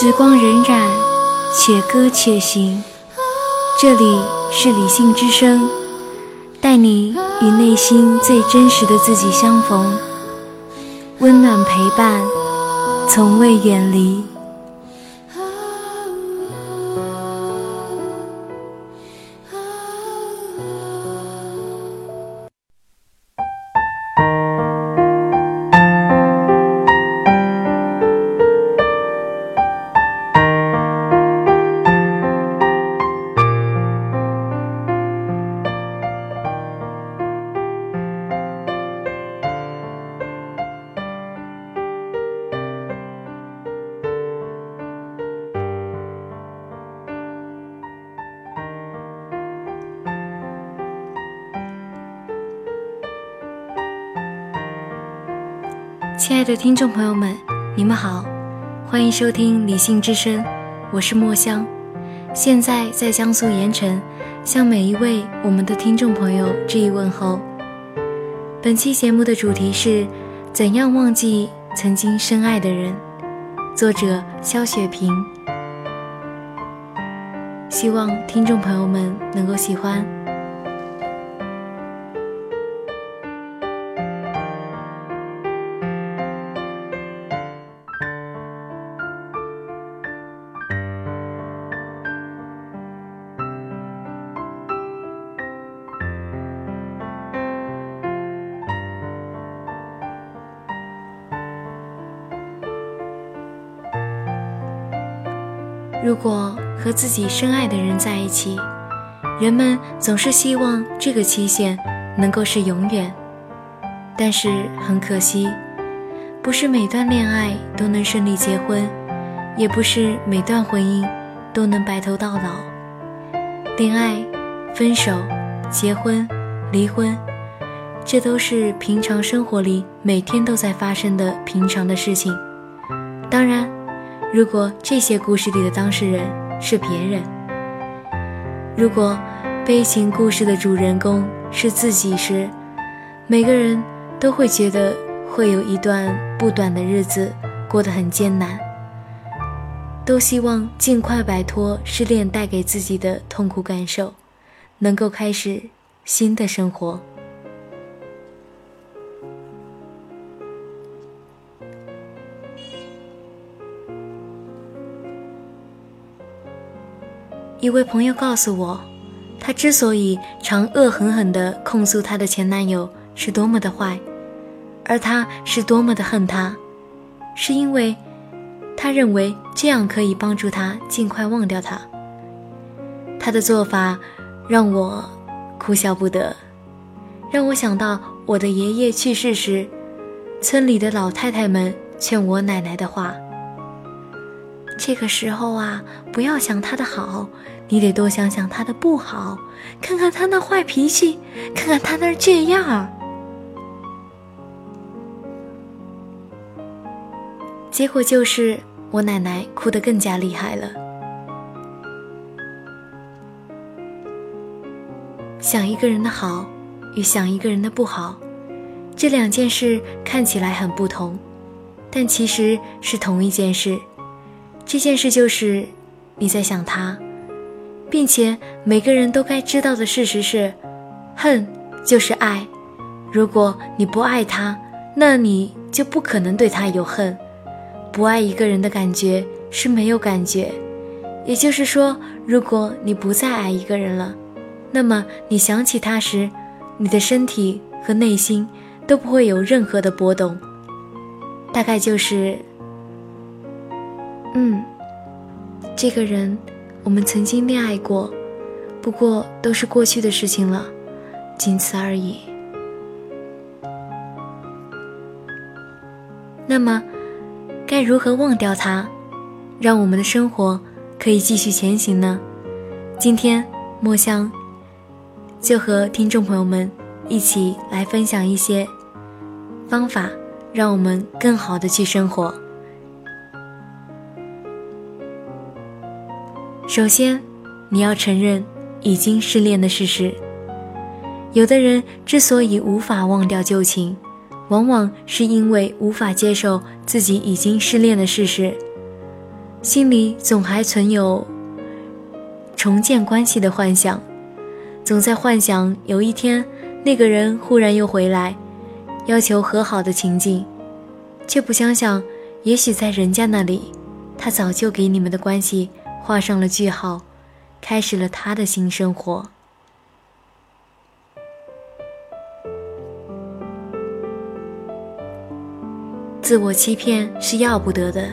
时光荏苒，且歌且行。这里是理性之声，带你与内心最真实的自己相逢，温暖陪伴，从未远离。的听众朋友们，你们好，欢迎收听《理性之声》，我是墨香，现在在江苏盐城，向每一位我们的听众朋友致以问候。本期节目的主题是怎样忘记曾经深爱的人，作者肖雪萍，希望听众朋友们能够喜欢。如果和自己深爱的人在一起，人们总是希望这个期限能够是永远。但是很可惜，不是每段恋爱都能顺利结婚，也不是每段婚姻都能白头到老。恋爱、分手、结婚、离婚，这都是平常生活里每天都在发生的平常的事情。当然。如果这些故事里的当事人是别人，如果悲情故事的主人公是自己时，每个人都会觉得会有一段不短的日子过得很艰难，都希望尽快摆脱失恋带给自己的痛苦感受，能够开始新的生活。一位朋友告诉我，她之所以常恶狠狠地控诉她的前男友是多么的坏，而她是多么的恨他，是因为她认为这样可以帮助他尽快忘掉他。她的做法让我哭笑不得，让我想到我的爷爷去世时，村里的老太太们劝我奶奶的话。这个时候啊，不要想他的好，你得多想想他的不好，看看他那坏脾气，看看他那这样。结果就是我奶奶哭得更加厉害了。想一个人的好，与想一个人的不好，这两件事看起来很不同，但其实是同一件事。这件事就是你在想他，并且每个人都该知道的事实是，恨就是爱。如果你不爱他，那你就不可能对他有恨。不爱一个人的感觉是没有感觉，也就是说，如果你不再爱一个人了，那么你想起他时，你的身体和内心都不会有任何的波动。大概就是。嗯，这个人，我们曾经恋爱过，不过都是过去的事情了，仅此而已。那么，该如何忘掉他，让我们的生活可以继续前行呢？今天，墨香就和听众朋友们一起来分享一些方法，让我们更好的去生活。首先，你要承认已经失恋的事实。有的人之所以无法忘掉旧情，往往是因为无法接受自己已经失恋的事实，心里总还存有重建关系的幻想，总在幻想有一天那个人忽然又回来，要求和好的情景，却不想想，也许在人家那里，他早就给你们的关系画上了句号，开始了他的新生活。自我欺骗是要不得的，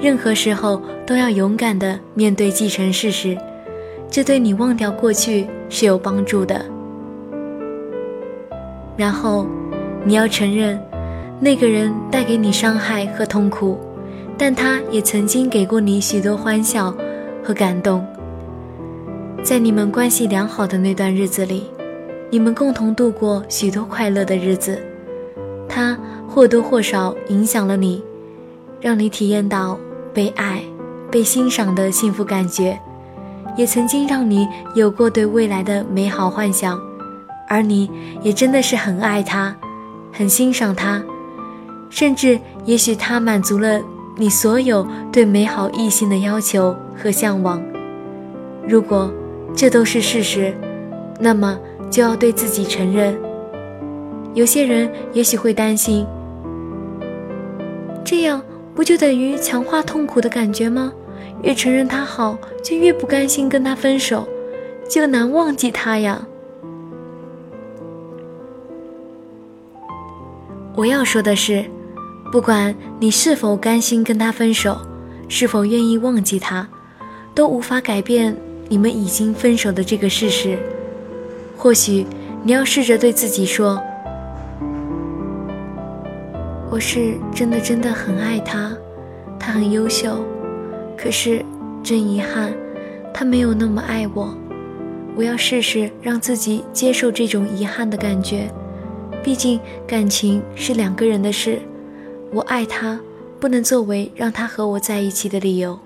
任何时候都要勇敢的面对既成事实，这对你忘掉过去是有帮助的。然后，你要承认，那个人带给你伤害和痛苦，但他也曾经给过你许多欢笑和感动。在你们关系良好的那段日子里，你们共同度过许多快乐的日子，他。或多或少影响了你，让你体验到被爱、被欣赏的幸福感觉，也曾经让你有过对未来的美好幻想，而你也真的是很爱他，很欣赏他，甚至也许他满足了你所有对美好异性的要求和向往。如果这都是事实，那么就要对自己承认。有些人也许会担心。这样不就等于强化痛苦的感觉吗？越承认他好，就越不甘心跟他分手，就难忘记他呀。我要说的是，不管你是否甘心跟他分手，是否愿意忘记他，都无法改变你们已经分手的这个事实。或许你要试着对自己说。我是真的真的很爱他，他很优秀，可是真遗憾，他没有那么爱我。我要试试让自己接受这种遗憾的感觉，毕竟感情是两个人的事，我爱他不能作为让他和我在一起的理由。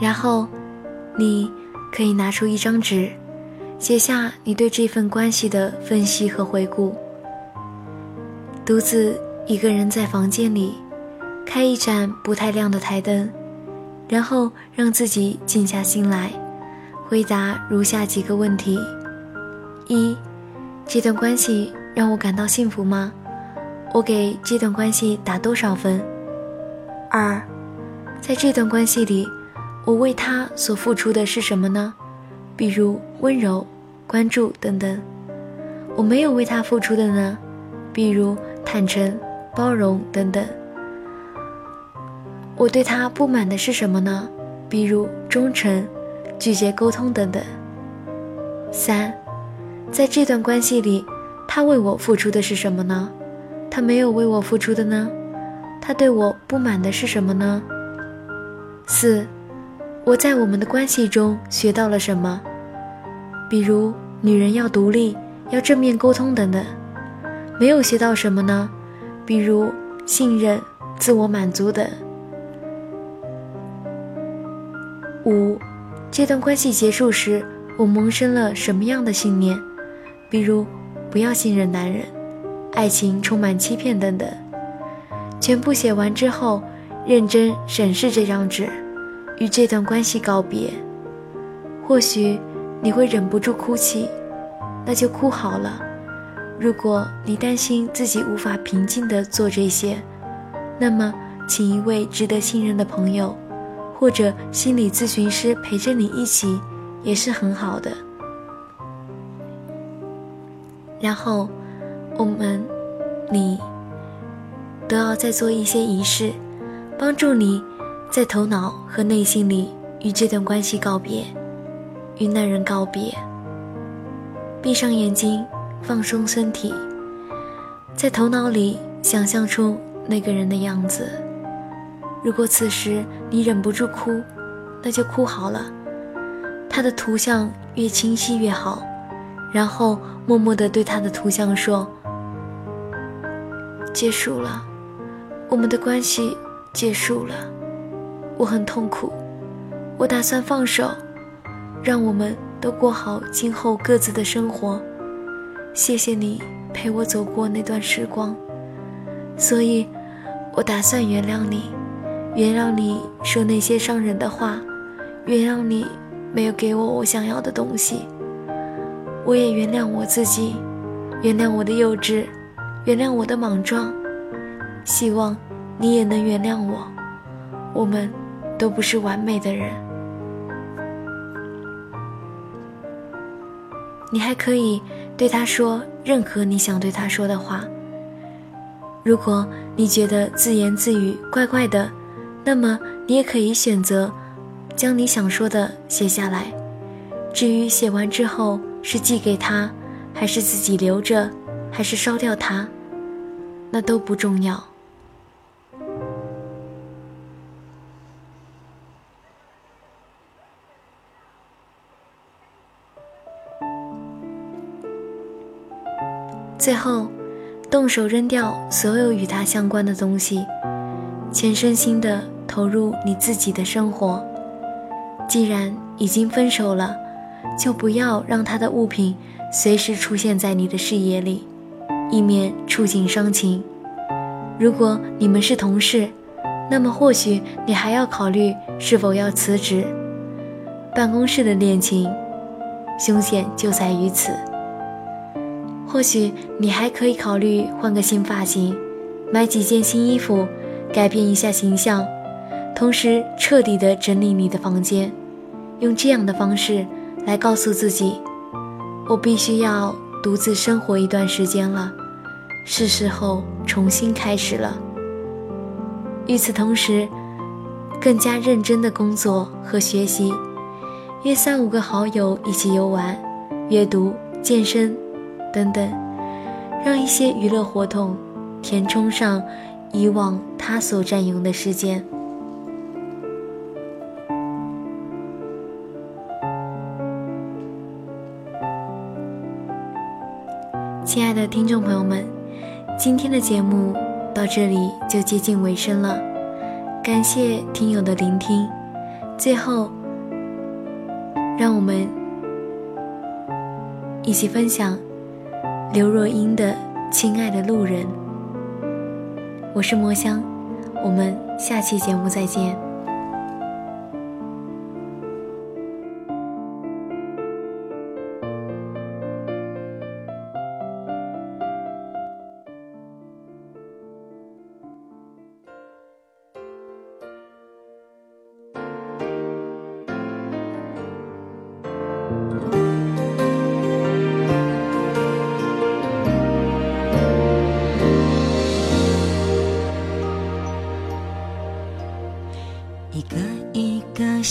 然后，你。可以拿出一张纸，写下你对这份关系的分析和回顾。独自一个人在房间里，开一盏不太亮的台灯，然后让自己静下心来，回答如下几个问题：一、这段关系让我感到幸福吗？我给这段关系打多少分？二、在这段关系里。我为他所付出的是什么呢？比如温柔、关注等等。我没有为他付出的呢？比如坦诚、包容等等。我对他不满的是什么呢？比如忠诚、拒绝沟通等等。三，在这段关系里，他为我付出的是什么呢？他没有为我付出的呢？他对我不满的是什么呢？四。我在我们的关系中学到了什么？比如女人要独立，要正面沟通等等。没有学到什么呢？比如信任、自我满足等。五，这段关系结束时，我萌生了什么样的信念？比如不要信任男人，爱情充满欺骗等等。全部写完之后，认真审视这张纸。与这段关系告别，或许你会忍不住哭泣，那就哭好了。如果你担心自己无法平静地做这些，那么请一位值得信任的朋友，或者心理咨询师陪着你一起，也是很好的。然后，我们，你，都要再做一些仪式，帮助你。在头脑和内心里与这段关系告别，与那人告别。闭上眼睛，放松身体，在头脑里想象出那个人的样子。如果此时你忍不住哭，那就哭好了。他的图像越清晰越好，然后默默地对他的图像说：“结束了，我们的关系结束了，我很痛苦，我打算放手，让我们都过好今后各自的生活。谢谢你陪我走过那段时光，所以，我打算原谅你，原谅你说那些伤人的话，原谅你没有给我我想要的东西。我也原谅我自己，原谅我的幼稚，原谅我的莽撞。希望你也能原谅我，我们都不是完美的人。你还可以对他说任何你想对他说的话。如果你觉得自言自语怪怪的，那么你也可以选择将你想说的写下来。至于写完之后是寄给他，还是自己留着，还是烧掉它，那都不重要。最后，动手扔掉所有与他相关的东西，全身心的投入你自己的生活。既然已经分手了，就不要让他的物品随时出现在你的视野里，以免触景伤情。如果你们是同事，那么或许你还要考虑是否要辞职。办公室的恋情，凶险就在于此。或许你还可以考虑换个新发型，买几件新衣服，改变一下形象，同时彻底的整理你的房间，用这样的方式来告诉自己，我必须要独自生活一段时间了，是时候重新开始了。与此同时，更加认真的工作和学习，约三五个好友一起游玩、阅读、健身。等等，让一些娱乐活动填充上以往他所占用的时间。亲爱的听众朋友们，今天的节目到这里就接近尾声了，感谢听友的聆听。最后，让我们一起分享。刘若英的《亲爱的路人》，我是墨香，我们下期节目再见。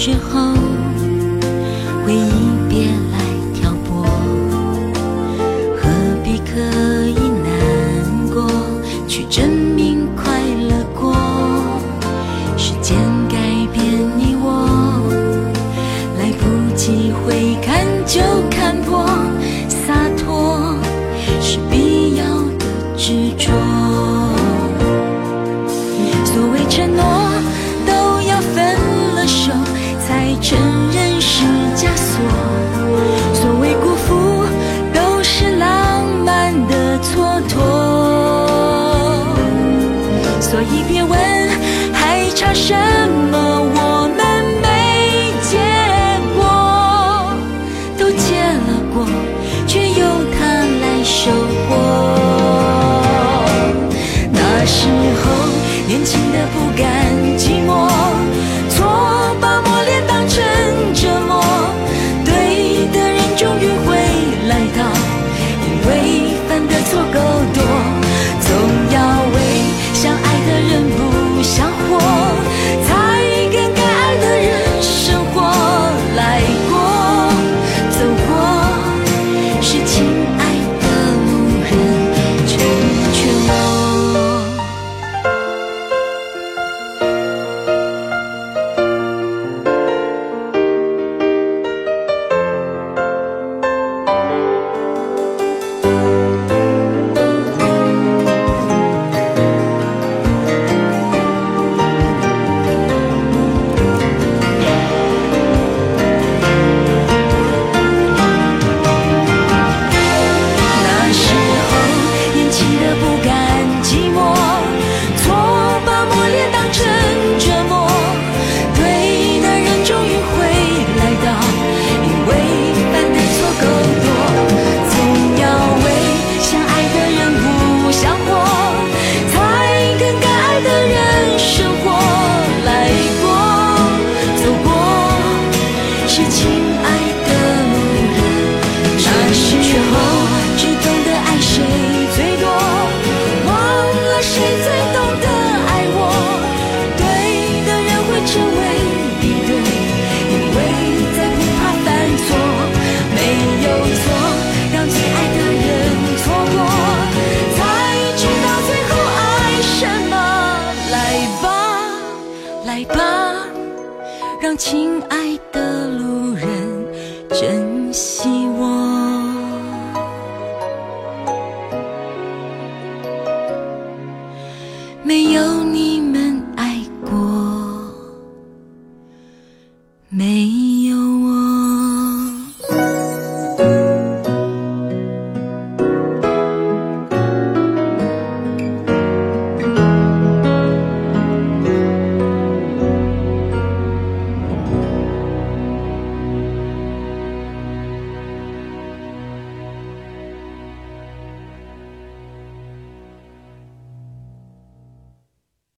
je 时候只懂得爱谁最多，忘了谁最懂得爱我。对的人会成为敌对，因为再不怕犯错，没有错，让最爱的人错过，才知道最后爱什么。来吧，来吧，让亲爱